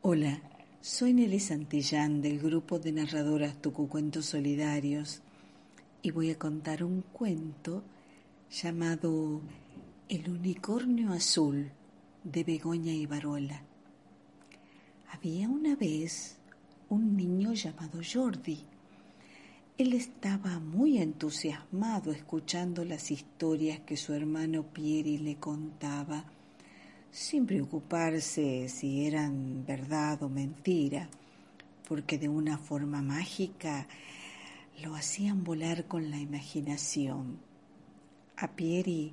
Hola, soy Nelly Santillán del grupo de narradoras Tucucuentos Solidarios y voy a contar un cuento llamado El unicornio azul de Begoña Ibarola. Había una vez un niño llamado Jordi. Él estaba muy entusiasmado escuchando las historias que su hermano Pieri le contaba sin preocuparse si eran verdad o mentira, porque de una forma mágica lo hacían volar con la imaginación. A Pieri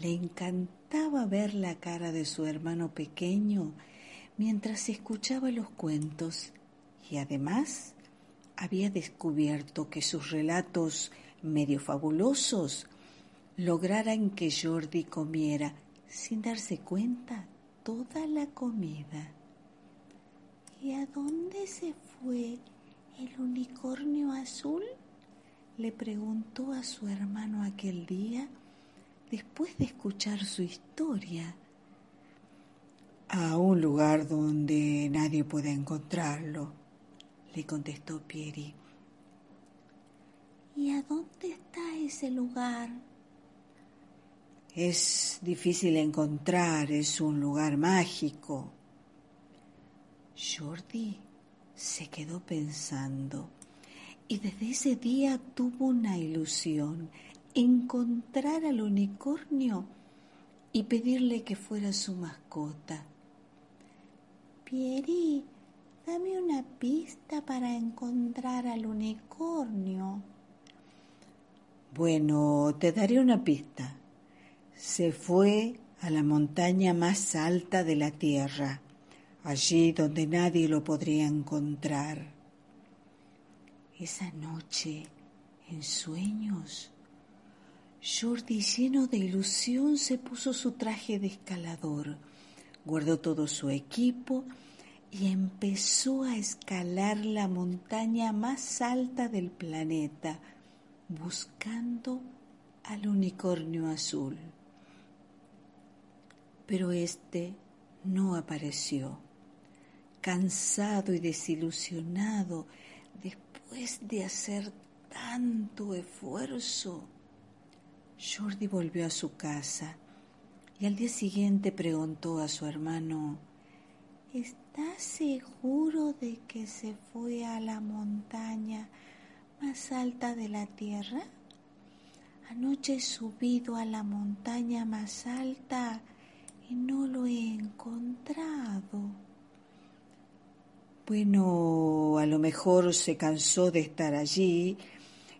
le encantaba ver la cara de su hermano pequeño mientras escuchaba los cuentos y además había descubierto que sus relatos medio fabulosos lograran que Jordi comiera sin darse cuenta toda la comida. ¿Y a dónde se fue el unicornio azul? le preguntó a su hermano aquel día después de escuchar su historia. A un lugar donde nadie puede encontrarlo, le contestó Pieri. ¿Y a dónde está ese lugar? Es difícil encontrar, es un lugar mágico. Jordi se quedó pensando y desde ese día tuvo una ilusión, encontrar al unicornio y pedirle que fuera su mascota. Pieri, dame una pista para encontrar al unicornio. Bueno, te daré una pista se fue a la montaña más alta de la tierra, allí donde nadie lo podría encontrar. Esa noche, en sueños, Jordi, lleno de ilusión, se puso su traje de escalador, guardó todo su equipo y empezó a escalar la montaña más alta del planeta, buscando al unicornio azul pero éste no apareció. Cansado y desilusionado después de hacer tanto esfuerzo, Jordi volvió a su casa y al día siguiente preguntó a su hermano, ¿Estás seguro de que se fue a la montaña más alta de la tierra? Anoche he subido a la montaña más alta y no lo he encontrado. Bueno, a lo mejor se cansó de estar allí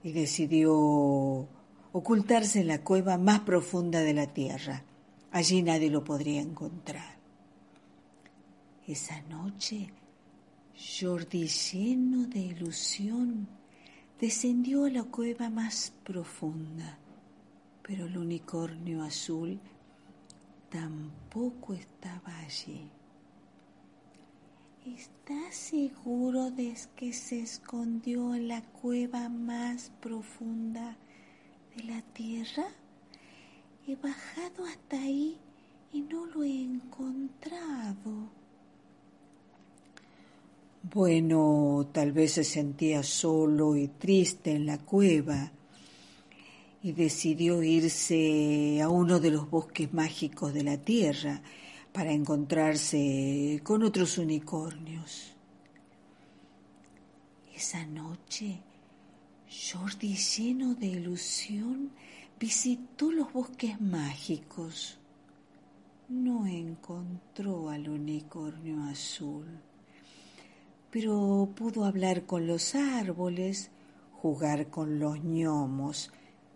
y decidió ocultarse en la cueva más profunda de la tierra. Allí nadie lo podría encontrar. Esa noche, Jordi, lleno de ilusión, descendió a la cueva más profunda, pero el unicornio azul tampoco estaba allí. ¿Estás seguro de que se escondió en la cueva más profunda de la tierra? He bajado hasta ahí y no lo he encontrado. Bueno, tal vez se sentía solo y triste en la cueva y decidió irse a uno de los bosques mágicos de la tierra para encontrarse con otros unicornios. Esa noche, Jordi, lleno de ilusión, visitó los bosques mágicos. No encontró al unicornio azul, pero pudo hablar con los árboles, jugar con los gnomos,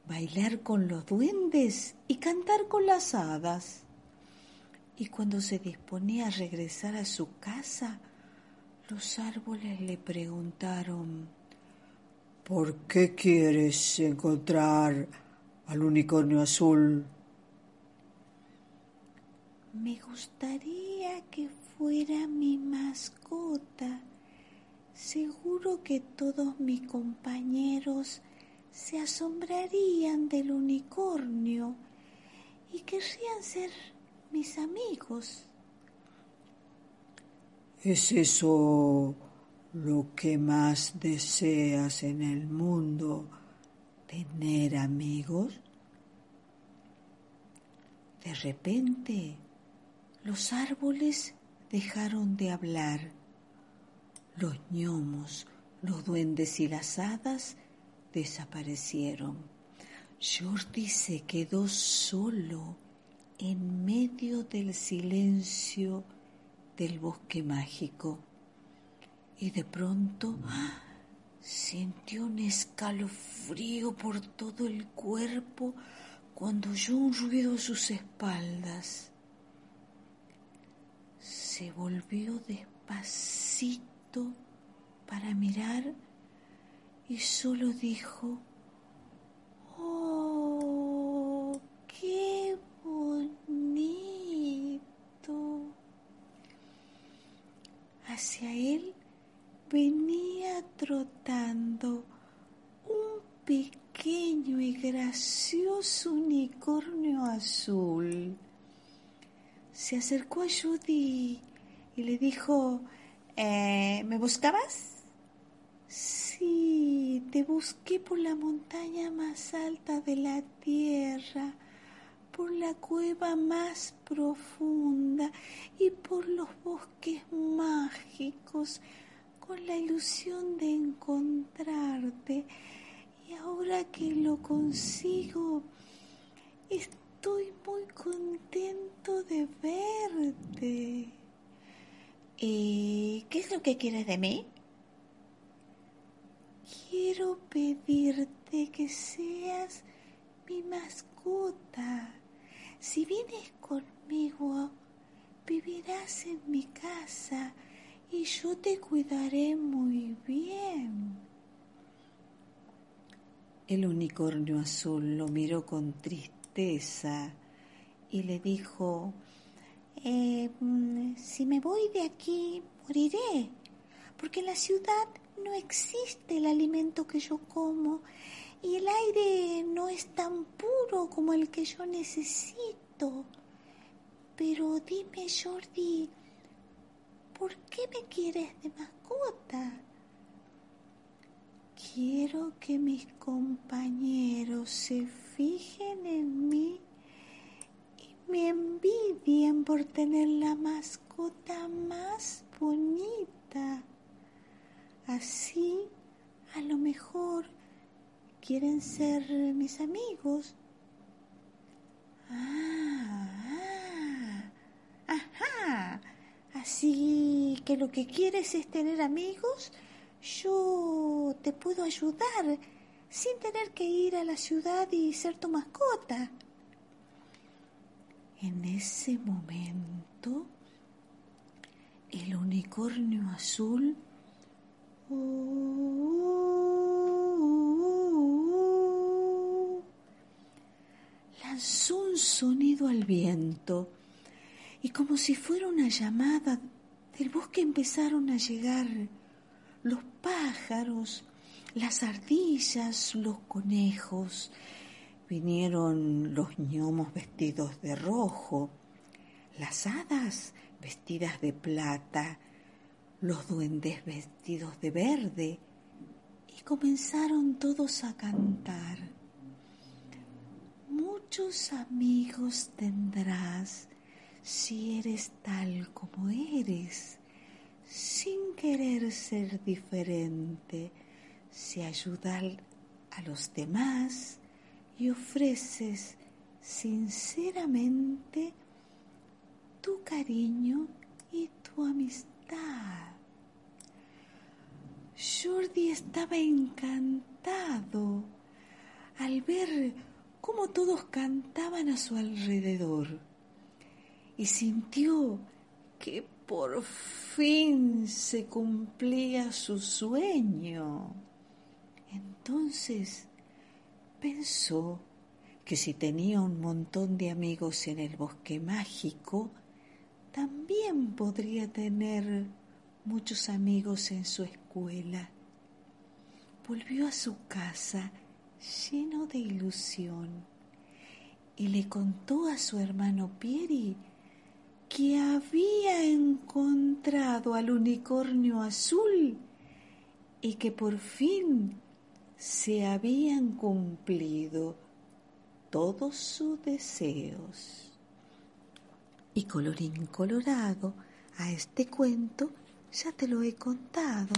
bailar con los duendes y cantar con las hadas. Y cuando se disponía a regresar a su casa, los árboles le preguntaron, ¿por qué quieres encontrar al unicornio azul? Me gustaría que fuera mi mascota. Seguro que todos mis compañeros se asombrarían del unicornio y querrían ser mis amigos. ¿Es eso lo que más deseas en el mundo? ¿Tener amigos? De repente, los árboles dejaron de hablar. Los gnomos, los duendes y las hadas desaparecieron. Jordi se quedó solo en medio del silencio del bosque mágico y de pronto sintió un escalofrío por todo el cuerpo cuando oyó un ruido a sus espaldas. Se volvió despacito para mirar y solo dijo, ¡Oh, qué bonito! Hacia él venía trotando un pequeño y gracioso unicornio azul. Se acercó a Judy y le dijo, eh, ¿me buscabas? Sí, te busqué por la montaña más alta de la tierra por la cueva más profunda y por los bosques mágicos con la ilusión de encontrarte. Y ahora que lo consigo, estoy muy contento de verte. ¿Y qué es lo que quieres de mí? Quiero pedirte que seas mi mascota. Si vienes conmigo, vivirás en mi casa y yo te cuidaré muy bien. El unicornio azul lo miró con tristeza y le dijo, eh, mm, si me voy de aquí, moriré, porque la ciudad no existe el alimento que yo como y el aire no es tan puro como el que yo necesito. Pero dime, Jordi, ¿por qué me quieres de mascota? Quiero que mis compañeros se fijen en mí y me envidien por tener la mascota más bonita. Así, a lo mejor, quieren ser mis amigos. Ah, ah, ajá. Así que lo que quieres es tener amigos, yo te puedo ayudar sin tener que ir a la ciudad y ser tu mascota. En ese momento, el unicornio azul un sonido al viento y como si fuera una llamada del bosque empezaron a llegar los pájaros, las ardillas, los conejos. Vinieron los gnomos vestidos de rojo, las hadas vestidas de plata, los duendes vestidos de verde, y comenzaron todos a cantar. Muchos amigos tendrás si eres tal como eres, sin querer ser diferente, si ayudas a los demás y ofreces sinceramente tu cariño y tu amistad. Jordi estaba encantado al ver cómo todos cantaban a su alrededor y sintió que por fin se cumplía su sueño. Entonces pensó que si tenía un montón de amigos en el bosque mágico, también podría tener muchos amigos en su escuela. Volvió a su casa lleno de ilusión y le contó a su hermano Pieri que había encontrado al unicornio azul y que por fin se habían cumplido todos sus deseos. Y colorín colorado, a este cuento ya te lo he contado.